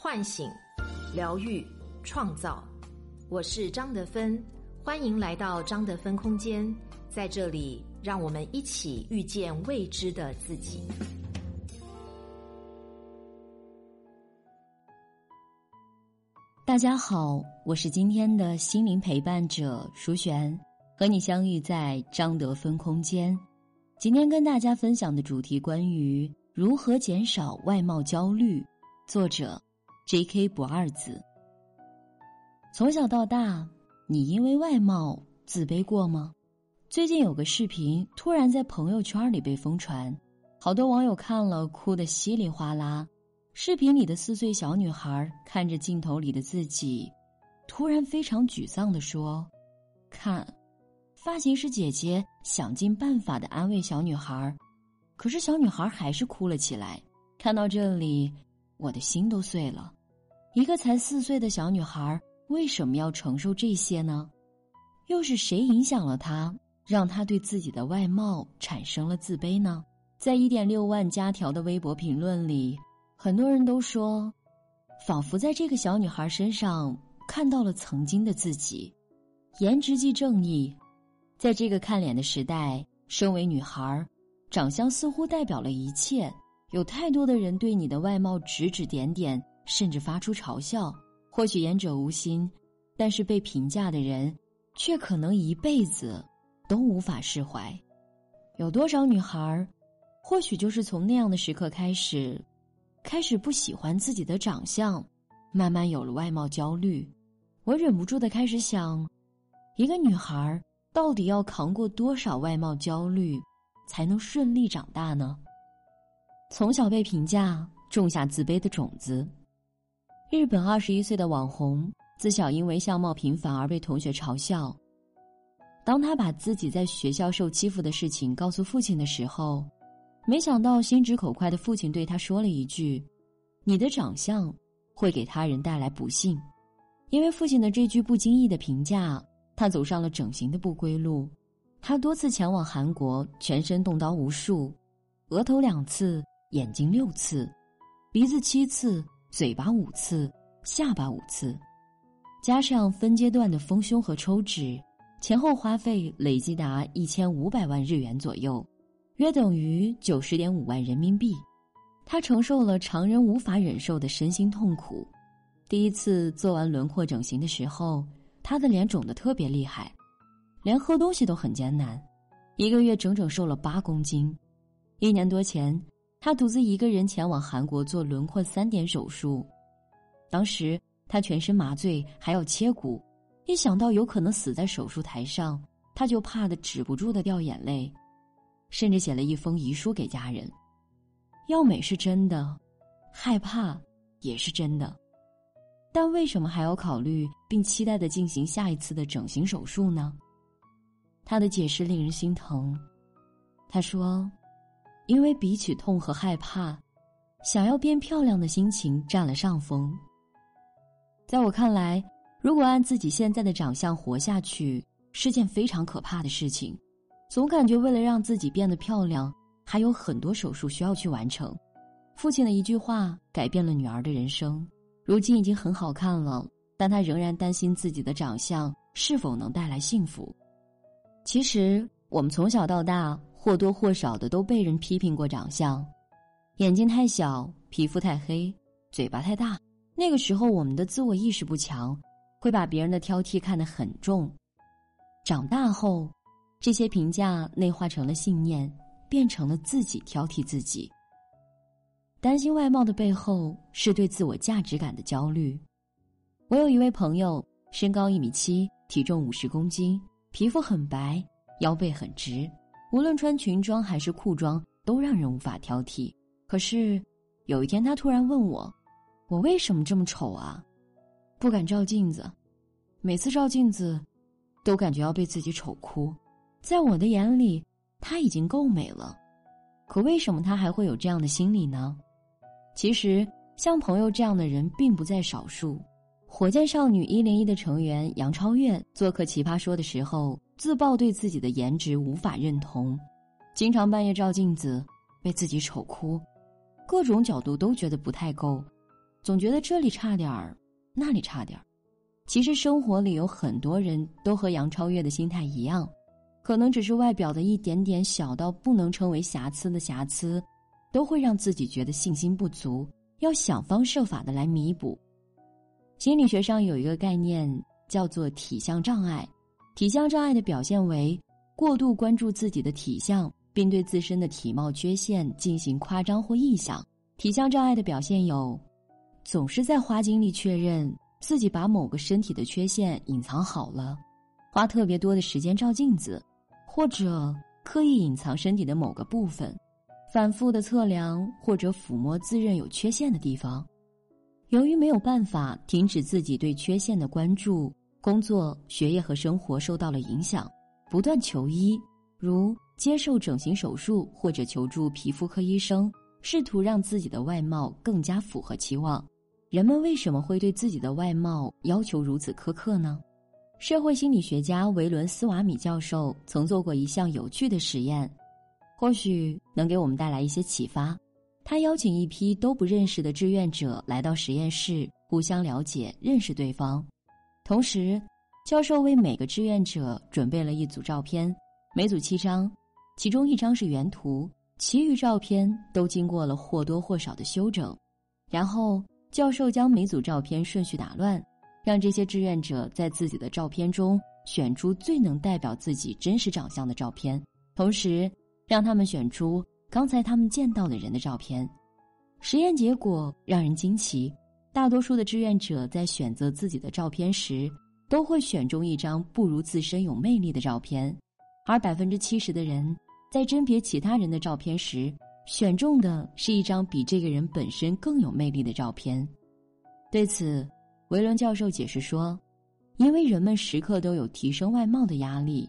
唤醒、疗愈、创造。我是张德芬，欢迎来到张德芬空间。在这里，让我们一起遇见未知的自己。大家好，我是今天的心灵陪伴者舒璇，和你相遇在张德芬空间。今天跟大家分享的主题关于如何减少外貌焦虑，作者 J.K. 不二子。从小到大，你因为外貌自卑过吗？最近有个视频突然在朋友圈里被疯传，好多网友看了哭得稀里哗啦。视频里的四岁小女孩看着镜头里的自己，突然非常沮丧地说：“看。”发型师姐姐想尽办法的安慰小女孩，可是小女孩还是哭了起来。看到这里，我的心都碎了。一个才四岁的小女孩为什么要承受这些呢？又是谁影响了她，让她对自己的外貌产生了自卑呢？在一点六万加条的微博评论里，很多人都说，仿佛在这个小女孩身上看到了曾经的自己，颜值即正义。在这个看脸的时代，身为女孩，长相似乎代表了一切。有太多的人对你的外貌指指点点，甚至发出嘲笑。或许言者无心，但是被评价的人，却可能一辈子都无法释怀。有多少女孩，或许就是从那样的时刻开始，开始不喜欢自己的长相，慢慢有了外貌焦虑。我忍不住的开始想，一个女孩。到底要扛过多少外貌焦虑，才能顺利长大呢？从小被评价，种下自卑的种子。日本二十一岁的网红，自小因为相貌平凡而被同学嘲笑。当他把自己在学校受欺负的事情告诉父亲的时候，没想到心直口快的父亲对他说了一句：“你的长相会给他人带来不幸。”因为父亲的这句不经意的评价。他走上了整形的不归路，他多次前往韩国，全身动刀无数，额头两次，眼睛六次，鼻子七次，嘴巴五次，下巴五次，加上分阶段的丰胸和抽脂，前后花费累计达一千五百万日元左右，约等于九十点五万人民币。他承受了常人无法忍受的身心痛苦。第一次做完轮廓整形的时候。他的脸肿得特别厉害，连喝东西都很艰难，一个月整整瘦了八公斤。一年多前，他独自一个人前往韩国做轮廓三点手术，当时他全身麻醉，还要切骨，一想到有可能死在手术台上，他就怕得止不住的掉眼泪，甚至写了一封遗书给家人。要美是真的，害怕也是真的。但为什么还要考虑并期待的进行下一次的整形手术呢？他的解释令人心疼。他说：“因为比起痛和害怕，想要变漂亮的心情占了上风。”在我看来，如果按自己现在的长相活下去，是件非常可怕的事情。总感觉为了让自己变得漂亮，还有很多手术需要去完成。父亲的一句话改变了女儿的人生。如今已经很好看了，但她仍然担心自己的长相是否能带来幸福。其实，我们从小到大或多或少的都被人批评过长相：眼睛太小，皮肤太黑，嘴巴太大。那个时候，我们的自我意识不强，会把别人的挑剔看得很重。长大后，这些评价内化成了信念，变成了自己挑剔自己。担心外貌的背后是对自我价值感的焦虑。我有一位朋友，身高一米七，体重五十公斤，皮肤很白，腰背很直，无论穿裙装还是裤装都让人无法挑剔。可是有一天，他突然问我：“我为什么这么丑啊？不敢照镜子，每次照镜子，都感觉要被自己丑哭。在我的眼里，他已经够美了，可为什么他还会有这样的心理呢？”其实，像朋友这样的人并不在少数。火箭少女一零一的成员杨超越做客《奇葩说》的时候，自曝对自己的颜值无法认同，经常半夜照镜子，被自己丑哭，各种角度都觉得不太够。总觉得这里差点儿，那里差点儿。其实生活里有很多人都和杨超越的心态一样，可能只是外表的一点点小到不能称为瑕疵的瑕疵，都会让自己觉得信心不足，要想方设法的来弥补。心理学上有一个概念叫做体相障碍，体相障碍的表现为过度关注自己的体相，并对自身的体貌缺陷进行夸张或臆想。体相障碍的表现有，总是在花精力确认自己把某个身体的缺陷隐藏好了，花特别多的时间照镜子，或者刻意隐藏身体的某个部分，反复的测量或者抚摸自认有缺陷的地方。由于没有办法停止自己对缺陷的关注，工作、学业和生活受到了影响，不断求医，如接受整形手术或者求助皮肤科医生，试图让自己的外貌更加符合期望。人们为什么会对自己的外貌要求如此苛刻呢？社会心理学家维伦斯瓦米教授曾做过一项有趣的实验，或许能给我们带来一些启发。他邀请一批都不认识的志愿者来到实验室，互相了解、认识对方。同时，教授为每个志愿者准备了一组照片，每组七张，其中一张是原图，其余照片都经过了或多或少的修整。然后，教授将每组照片顺序打乱，让这些志愿者在自己的照片中选出最能代表自己真实长相的照片，同时让他们选出。刚才他们见到的人的照片，实验结果让人惊奇。大多数的志愿者在选择自己的照片时，都会选中一张不如自身有魅力的照片，而百分之七十的人在甄别其他人的照片时，选中的是一张比这个人本身更有魅力的照片。对此，维伦教授解释说：“因为人们时刻都有提升外貌的压力，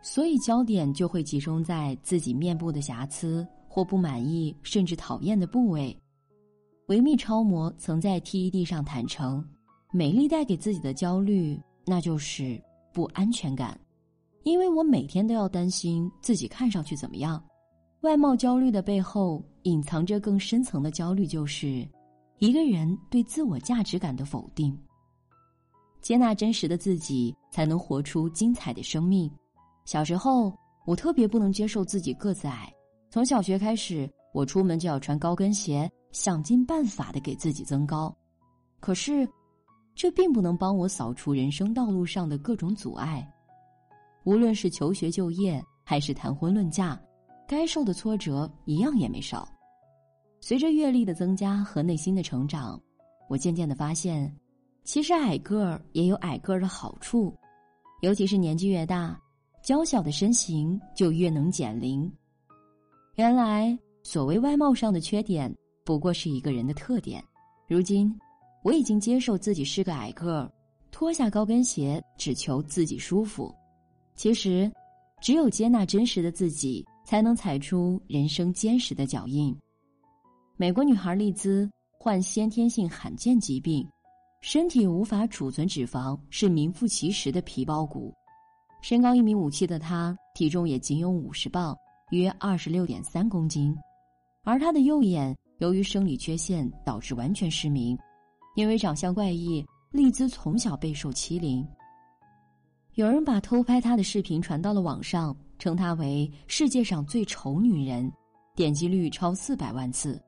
所以焦点就会集中在自己面部的瑕疵。”或不满意甚至讨厌的部位，维密超模曾在 TED 上坦诚，美丽带给自己的焦虑，那就是不安全感，因为我每天都要担心自己看上去怎么样。外貌焦虑的背后隐藏着更深层的焦虑，就是一个人对自我价值感的否定。接纳真实的自己，才能活出精彩的生命。小时候，我特别不能接受自己个子矮。从小学开始，我出门就要穿高跟鞋，想尽办法的给自己增高。可是，这并不能帮我扫除人生道路上的各种阻碍。无论是求学就业，还是谈婚论嫁，该受的挫折一样也没少。随着阅历的增加和内心的成长，我渐渐的发现，其实矮个儿也有矮个儿的好处，尤其是年纪越大，娇小的身形就越能减龄。原来，所谓外貌上的缺点，不过是一个人的特点。如今，我已经接受自己是个矮个儿，脱下高跟鞋，只求自己舒服。其实，只有接纳真实的自己，才能踩出人生坚实的脚印。美国女孩丽兹患先天性罕见疾病，身体无法储存脂肪，是名副其实的皮包骨。身高一米五七的她，体重也仅有五十磅。约二十六点三公斤，而他的右眼由于生理缺陷导致完全失明。因为长相怪异，丽兹从小备受欺凌。有人把偷拍她的视频传到了网上，称她为世界上最丑女人，点击率超四百万次。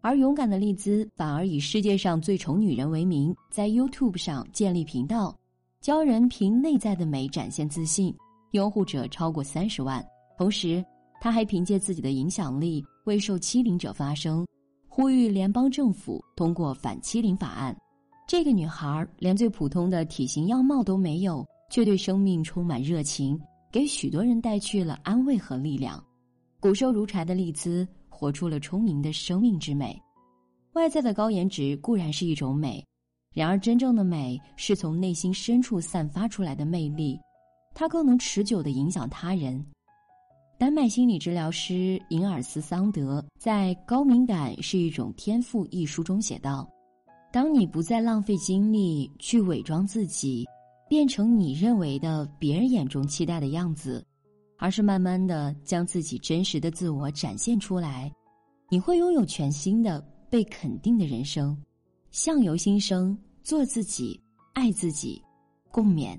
而勇敢的丽兹反而以世界上最丑女人为名，在 YouTube 上建立频道，教人凭内在的美展现自信，拥护者超过三十万。同时，他还凭借自己的影响力为受欺凌者发声，呼吁联邦政府通过反欺凌法案。这个女孩连最普通的体型样貌都没有，却对生命充满热情，给许多人带去了安慰和力量。骨瘦如柴的丽兹活出了充盈的生命之美。外在的高颜值固然是一种美，然而真正的美是从内心深处散发出来的魅力，它更能持久的影响他人。丹麦心理治疗师银尔斯桑德在《高敏感是一种天赋》一书中写道：“当你不再浪费精力去伪装自己，变成你认为的别人眼中期待的样子，而是慢慢的将自己真实的自我展现出来，你会拥有全新的被肯定的人生。相由心生，做自己，爱自己，共勉。